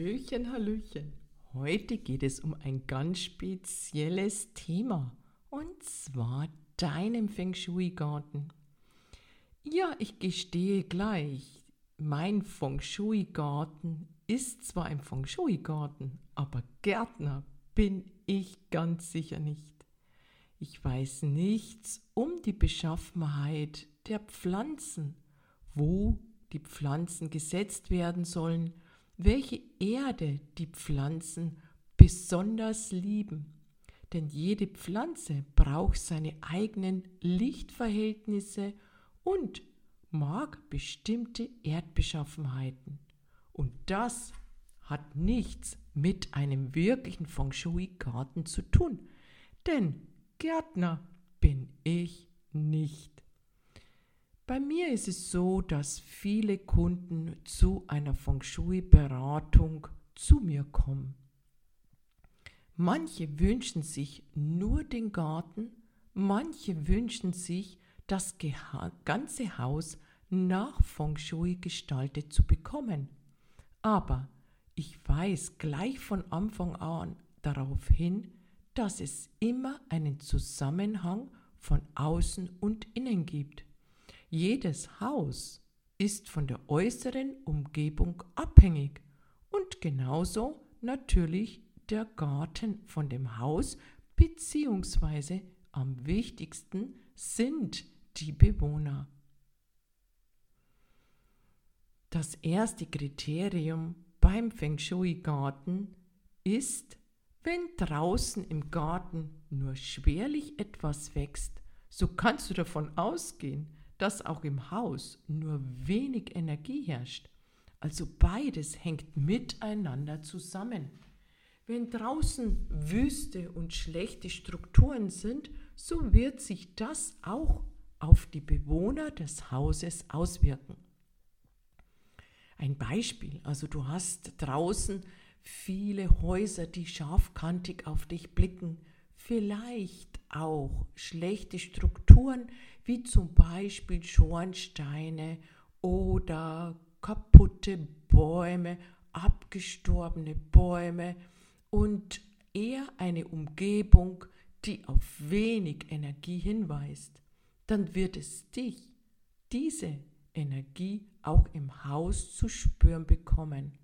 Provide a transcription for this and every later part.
Hallöchen, Hallöchen. Heute geht es um ein ganz spezielles Thema und zwar deinem Feng Shui-Garten. Ja, ich gestehe gleich, mein Feng Shui-Garten ist zwar ein Feng Shui-Garten, aber Gärtner bin ich ganz sicher nicht. Ich weiß nichts um die Beschaffenheit der Pflanzen, wo die Pflanzen gesetzt werden sollen welche Erde die Pflanzen besonders lieben. Denn jede Pflanze braucht seine eigenen Lichtverhältnisse und mag bestimmte Erdbeschaffenheiten. Und das hat nichts mit einem wirklichen Feng Shui-Garten zu tun. Denn Gärtner bin ich nicht. Bei mir ist es so, dass viele Kunden zu einer Feng Shui-Beratung zu mir kommen. Manche wünschen sich nur den Garten, manche wünschen sich, das ganze Haus nach Feng Shui gestaltet zu bekommen. Aber ich weise gleich von Anfang an darauf hin, dass es immer einen Zusammenhang von außen und innen gibt. Jedes Haus ist von der äußeren Umgebung abhängig und genauso natürlich der Garten von dem Haus beziehungsweise am wichtigsten sind die Bewohner. Das erste Kriterium beim Feng Shui Garten ist, wenn draußen im Garten nur schwerlich etwas wächst, so kannst du davon ausgehen, dass auch im Haus nur wenig Energie herrscht. Also beides hängt miteinander zusammen. Wenn draußen Wüste und schlechte Strukturen sind, so wird sich das auch auf die Bewohner des Hauses auswirken. Ein Beispiel, also du hast draußen viele Häuser, die scharfkantig auf dich blicken, vielleicht auch schlechte Strukturen, wie zum Beispiel Schornsteine oder kaputte Bäume, abgestorbene Bäume und eher eine Umgebung, die auf wenig Energie hinweist, dann wird es dich, diese Energie, auch im Haus zu spüren bekommen.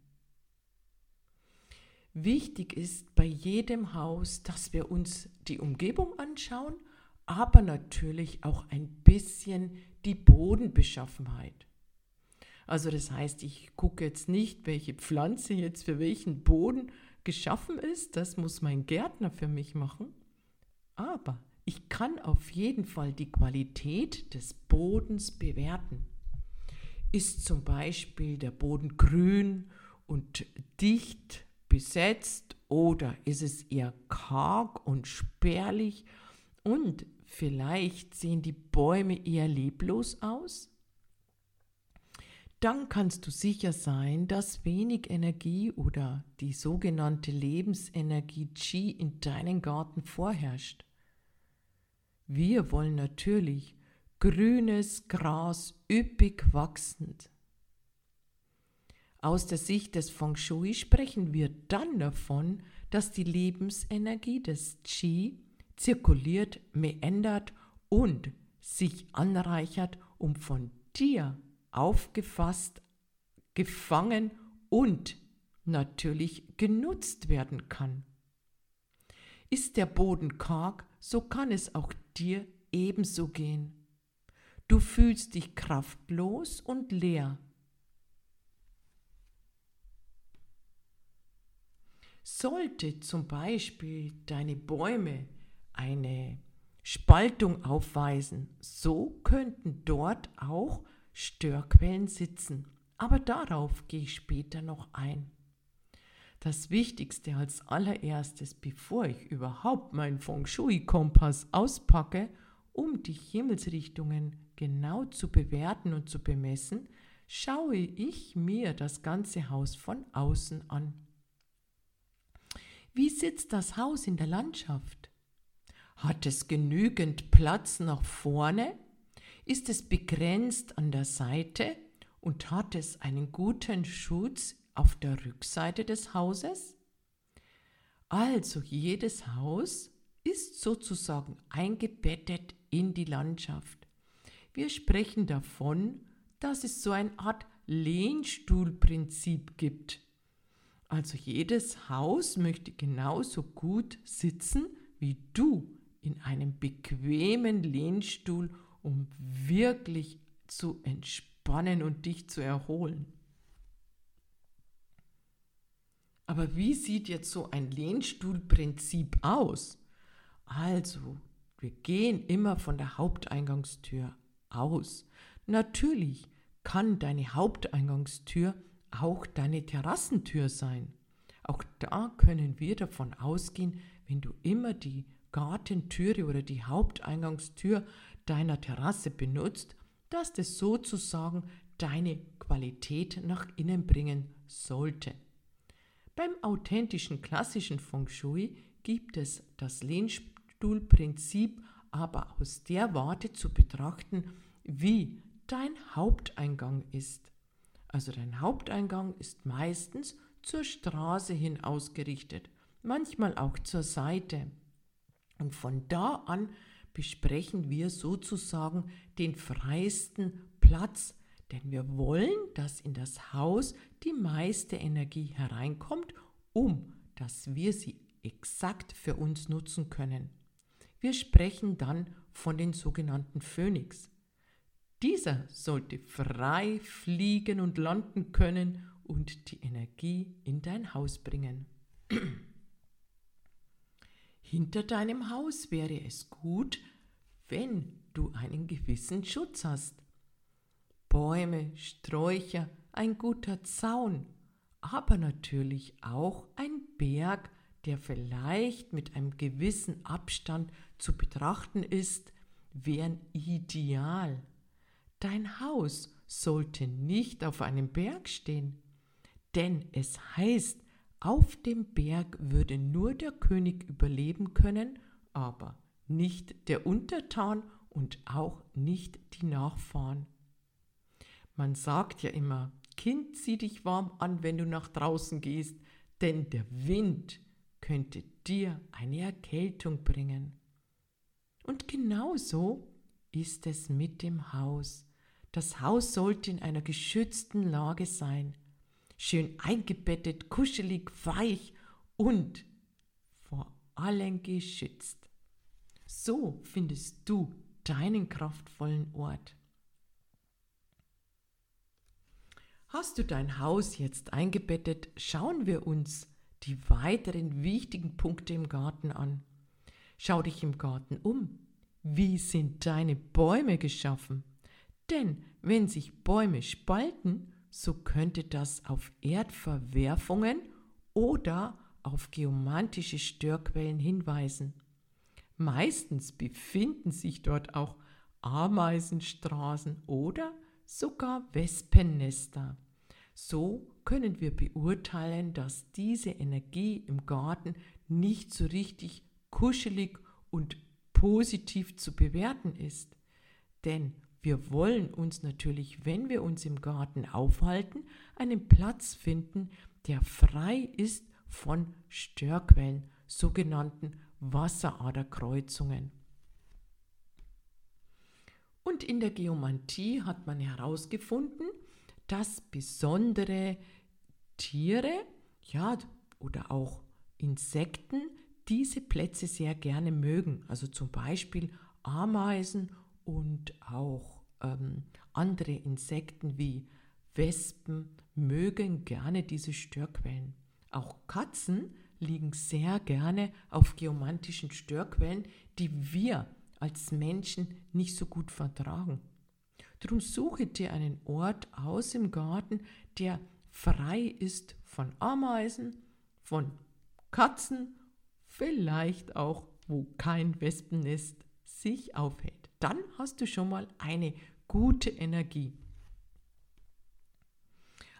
Wichtig ist bei jedem Haus, dass wir uns die Umgebung anschauen, aber natürlich auch ein bisschen die Bodenbeschaffenheit. Also das heißt, ich gucke jetzt nicht, welche Pflanze jetzt für welchen Boden geschaffen ist, das muss mein Gärtner für mich machen, aber ich kann auf jeden Fall die Qualität des Bodens bewerten. Ist zum Beispiel der Boden grün und dicht besetzt oder ist es eher karg und spärlich und vielleicht sehen die Bäume eher leblos aus? Dann kannst du sicher sein, dass wenig Energie oder die sogenannte Lebensenergie Qi in deinem Garten vorherrscht. Wir wollen natürlich grünes Gras üppig wachsend. Aus der Sicht des Feng Shui sprechen wir dann davon, dass die Lebensenergie des Qi zirkuliert, meandert und sich anreichert, um von dir aufgefasst, gefangen und natürlich genutzt werden kann. Ist der Boden karg, so kann es auch dir ebenso gehen. Du fühlst dich kraftlos und leer. Sollte zum Beispiel deine Bäume eine Spaltung aufweisen, so könnten dort auch Störquellen sitzen. aber darauf gehe ich später noch ein. Das Wichtigste als allererstes, bevor ich überhaupt meinen Feng Shui-Kompass auspacke, um die Himmelsrichtungen genau zu bewerten und zu bemessen, schaue ich mir das ganze Haus von außen an. Wie sitzt das Haus in der Landschaft? Hat es genügend Platz nach vorne? Ist es begrenzt an der Seite und hat es einen guten Schutz auf der Rückseite des Hauses? Also jedes Haus ist sozusagen eingebettet in die Landschaft. Wir sprechen davon, dass es so eine Art Lehnstuhlprinzip gibt. Also jedes Haus möchte genauso gut sitzen wie du in einem bequemen Lehnstuhl, um wirklich zu entspannen und dich zu erholen. Aber wie sieht jetzt so ein Lehnstuhlprinzip aus? Also, wir gehen immer von der Haupteingangstür aus. Natürlich kann deine Haupteingangstür auch deine Terrassentür sein. Auch da können wir davon ausgehen, wenn du immer die Gartentüre oder die Haupteingangstür deiner Terrasse benutzt, dass das sozusagen deine Qualität nach innen bringen sollte. Beim authentischen klassischen Feng Shui gibt es das Lehnstuhlprinzip aber aus der Warte zu betrachten, wie dein Haupteingang ist. Also dein Haupteingang ist meistens zur Straße hin ausgerichtet, manchmal auch zur Seite. Und von da an besprechen wir sozusagen den freiesten Platz, denn wir wollen, dass in das Haus die meiste Energie hereinkommt, um dass wir sie exakt für uns nutzen können. Wir sprechen dann von den sogenannten Phönix. Dieser sollte frei fliegen und landen können und die Energie in dein Haus bringen. Hinter deinem Haus wäre es gut, wenn du einen gewissen Schutz hast. Bäume, Sträucher, ein guter Zaun, aber natürlich auch ein Berg, der vielleicht mit einem gewissen Abstand zu betrachten ist, wären ideal. Dein Haus sollte nicht auf einem Berg stehen, denn es heißt, auf dem Berg würde nur der König überleben können, aber nicht der Untertan und auch nicht die Nachfahren. Man sagt ja immer, Kind, zieh dich warm an, wenn du nach draußen gehst, denn der Wind könnte dir eine Erkältung bringen. Und genauso ist es mit dem Haus. Das Haus sollte in einer geschützten Lage sein, schön eingebettet, kuschelig, weich und vor allem geschützt. So findest du deinen kraftvollen Ort. Hast du dein Haus jetzt eingebettet, schauen wir uns die weiteren wichtigen Punkte im Garten an. Schau dich im Garten um. Wie sind deine Bäume geschaffen? Denn wenn sich Bäume spalten, so könnte das auf Erdverwerfungen oder auf geomantische Störquellen hinweisen. Meistens befinden sich dort auch Ameisenstraßen oder sogar Wespennester. So können wir beurteilen, dass diese Energie im Garten nicht so richtig kuschelig und positiv zu bewerten ist. Denn wir wollen uns natürlich, wenn wir uns im Garten aufhalten, einen Platz finden, der frei ist von Störquellen, sogenannten Wasseraderkreuzungen. Und in der Geomantie hat man herausgefunden, dass besondere Tiere, ja, oder auch Insekten diese Plätze sehr gerne mögen. Also zum Beispiel Ameisen und auch ähm, andere Insekten wie Wespen mögen gerne diese Störquellen. Auch Katzen liegen sehr gerne auf geomantischen Störquellen, die wir als Menschen nicht so gut vertragen. Drum suche dir einen Ort aus im Garten, der frei ist von Ameisen, von Katzen, vielleicht auch, wo kein Wespennest sich aufhält. Dann hast du schon mal eine gute Energie.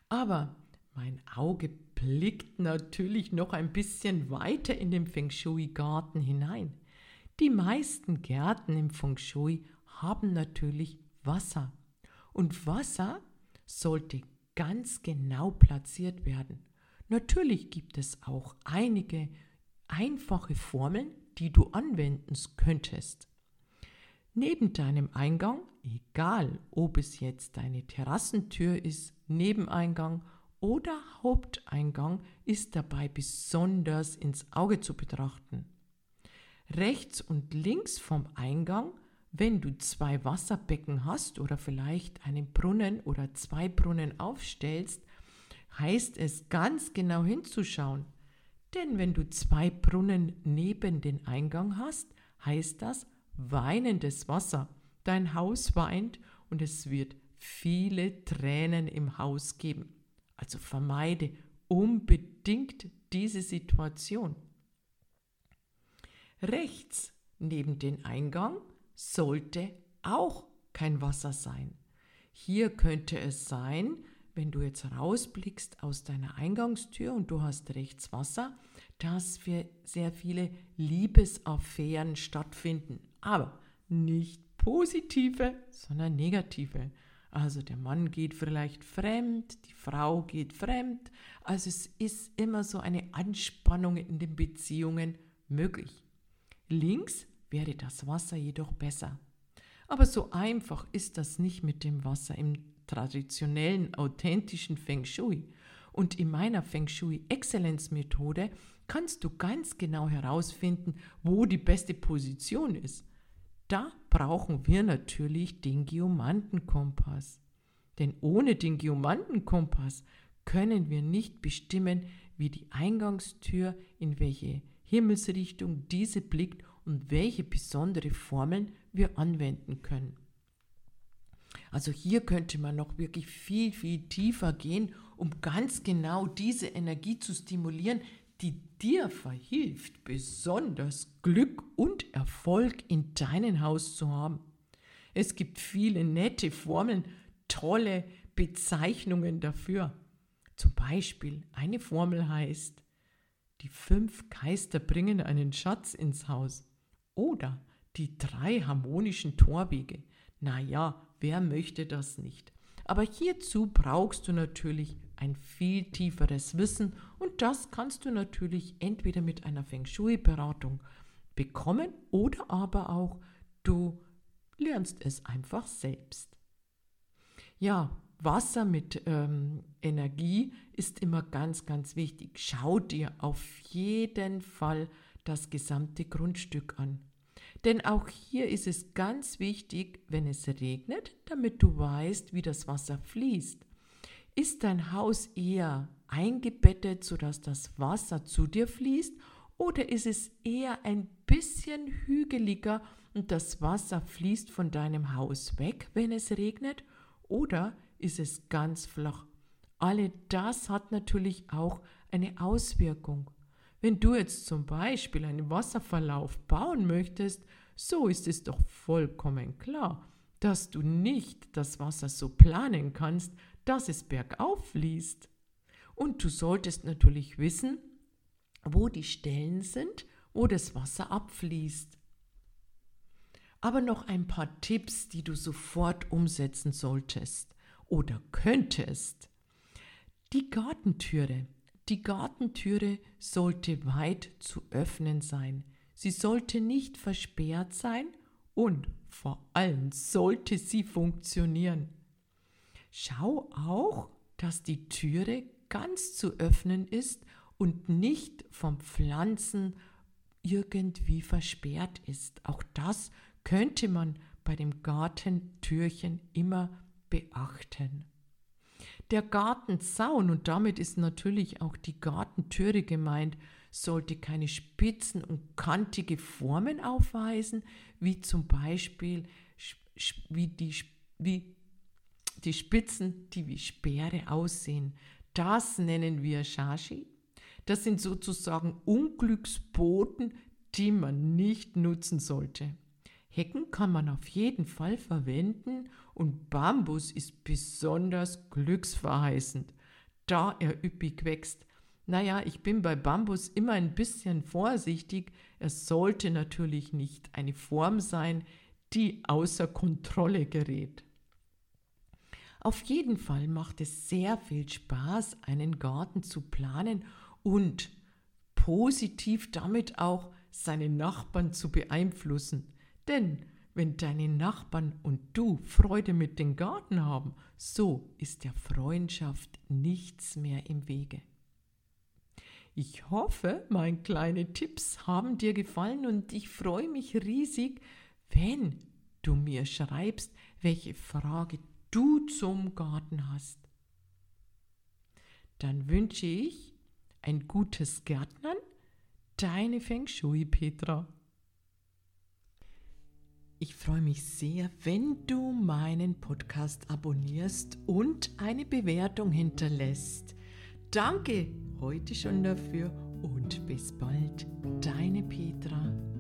Aber mein Auge blickt natürlich noch ein bisschen weiter in den Feng Shui-Garten hinein. Die meisten Gärten im Feng Shui haben natürlich Wasser. Und Wasser sollte ganz genau platziert werden. Natürlich gibt es auch einige einfache Formeln, die du anwenden könntest. Neben deinem Eingang, egal ob es jetzt deine Terrassentür ist, Nebeneingang oder Haupteingang, ist dabei besonders ins Auge zu betrachten. Rechts und links vom Eingang, wenn du zwei Wasserbecken hast oder vielleicht einen Brunnen oder zwei Brunnen aufstellst, heißt es ganz genau hinzuschauen. Denn wenn du zwei Brunnen neben den Eingang hast, heißt das, weinendes Wasser. Dein Haus weint und es wird viele Tränen im Haus geben. Also vermeide unbedingt diese Situation. Rechts neben den Eingang sollte auch kein Wasser sein. Hier könnte es sein, wenn du jetzt rausblickst aus deiner Eingangstür und du hast rechts Wasser, dass wir sehr viele Liebesaffären stattfinden aber nicht positive, sondern negative. Also der Mann geht vielleicht fremd, die Frau geht fremd. Also es ist immer so eine Anspannung in den Beziehungen möglich. Links wäre das Wasser jedoch besser. Aber so einfach ist das nicht mit dem Wasser im traditionellen, authentischen Feng Shui. Und in meiner Feng Shui Excellence Methode kannst du ganz genau herausfinden, wo die beste Position ist. Da brauchen wir natürlich den Geomantenkompass. Denn ohne den Geomantenkompass können wir nicht bestimmen, wie die Eingangstür, in welche Himmelsrichtung diese blickt und welche besondere Formeln wir anwenden können. Also hier könnte man noch wirklich viel, viel tiefer gehen, um ganz genau diese Energie zu stimulieren, die dir verhilft, besonders Glück und Erfolg in deinem Haus zu haben. Es gibt viele nette Formeln, tolle Bezeichnungen dafür. Zum Beispiel eine Formel heißt, die fünf Geister bringen einen Schatz ins Haus. Oder die drei harmonischen Torwege. Na ja, wer möchte das nicht? Aber hierzu brauchst du natürlich ein viel tieferes Wissen und das kannst du natürlich entweder mit einer Feng Shui-Beratung bekommen oder aber auch du lernst es einfach selbst. Ja, Wasser mit ähm, Energie ist immer ganz, ganz wichtig. Schau dir auf jeden Fall das gesamte Grundstück an. Denn auch hier ist es ganz wichtig, wenn es regnet, damit du weißt, wie das Wasser fließt. Ist dein Haus eher eingebettet, sodass das Wasser zu dir fließt, oder ist es eher ein bisschen hügeliger und das Wasser fließt von deinem Haus weg, wenn es regnet, oder ist es ganz flach? Alle das hat natürlich auch eine Auswirkung. Wenn du jetzt zum Beispiel einen Wasserverlauf bauen möchtest, so ist es doch vollkommen klar, dass du nicht das Wasser so planen kannst, dass es bergauf fließt. Und du solltest natürlich wissen, wo die Stellen sind, wo das Wasser abfließt. Aber noch ein paar Tipps, die du sofort umsetzen solltest oder könntest. Die Gartentüre. Die Gartentüre sollte weit zu öffnen sein. Sie sollte nicht versperrt sein und vor allem sollte sie funktionieren. Schau auch, dass die Türe ganz zu öffnen ist und nicht vom Pflanzen irgendwie versperrt ist. Auch das könnte man bei dem Gartentürchen immer beachten. Der Gartenzaun, und damit ist natürlich auch die Gartentüre gemeint, sollte keine spitzen und kantige Formen aufweisen, wie zum Beispiel wie die, wie die Spitzen, die wie Speere aussehen. Das nennen wir Shashi. Das sind sozusagen Unglücksboten, die man nicht nutzen sollte. Hecken kann man auf jeden Fall verwenden und Bambus ist besonders glücksverheißend, da er üppig wächst. Naja, ich bin bei Bambus immer ein bisschen vorsichtig. Es sollte natürlich nicht eine Form sein, die außer Kontrolle gerät. Auf jeden Fall macht es sehr viel Spaß, einen Garten zu planen und positiv damit auch seine Nachbarn zu beeinflussen. Denn wenn deine Nachbarn und du Freude mit dem Garten haben, so ist der Freundschaft nichts mehr im Wege. Ich hoffe, meine kleinen Tipps haben dir gefallen und ich freue mich riesig, wenn du mir schreibst, welche Frage du zum Garten hast. Dann wünsche ich ein gutes Gärtnern, deine Feng Shui Petra. Ich freue mich sehr, wenn du meinen Podcast abonnierst und eine Bewertung hinterlässt. Danke heute schon dafür und bis bald, deine Petra.